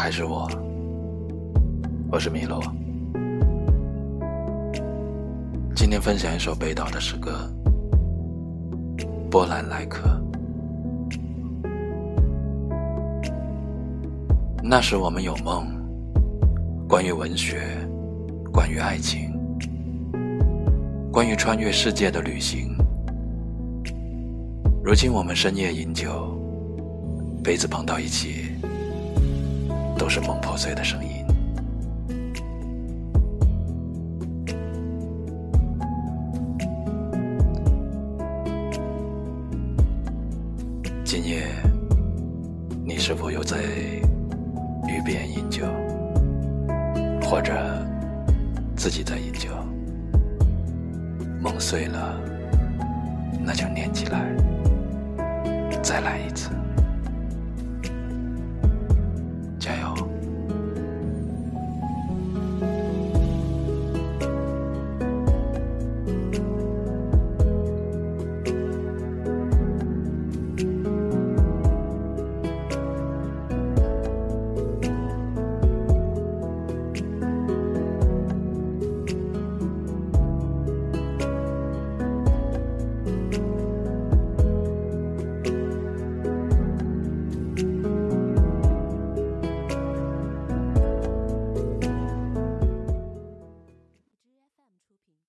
还是我，我是米洛。今天分享一首北岛的诗歌《波兰来客》。那时我们有梦，关于文学，关于爱情，关于穿越世界的旅行。如今我们深夜饮酒，杯子碰到一起，是梦破碎的声音。今夜，你是否又在与别人饮酒，或者自己在饮酒？梦碎了，那就念起来。再来一次。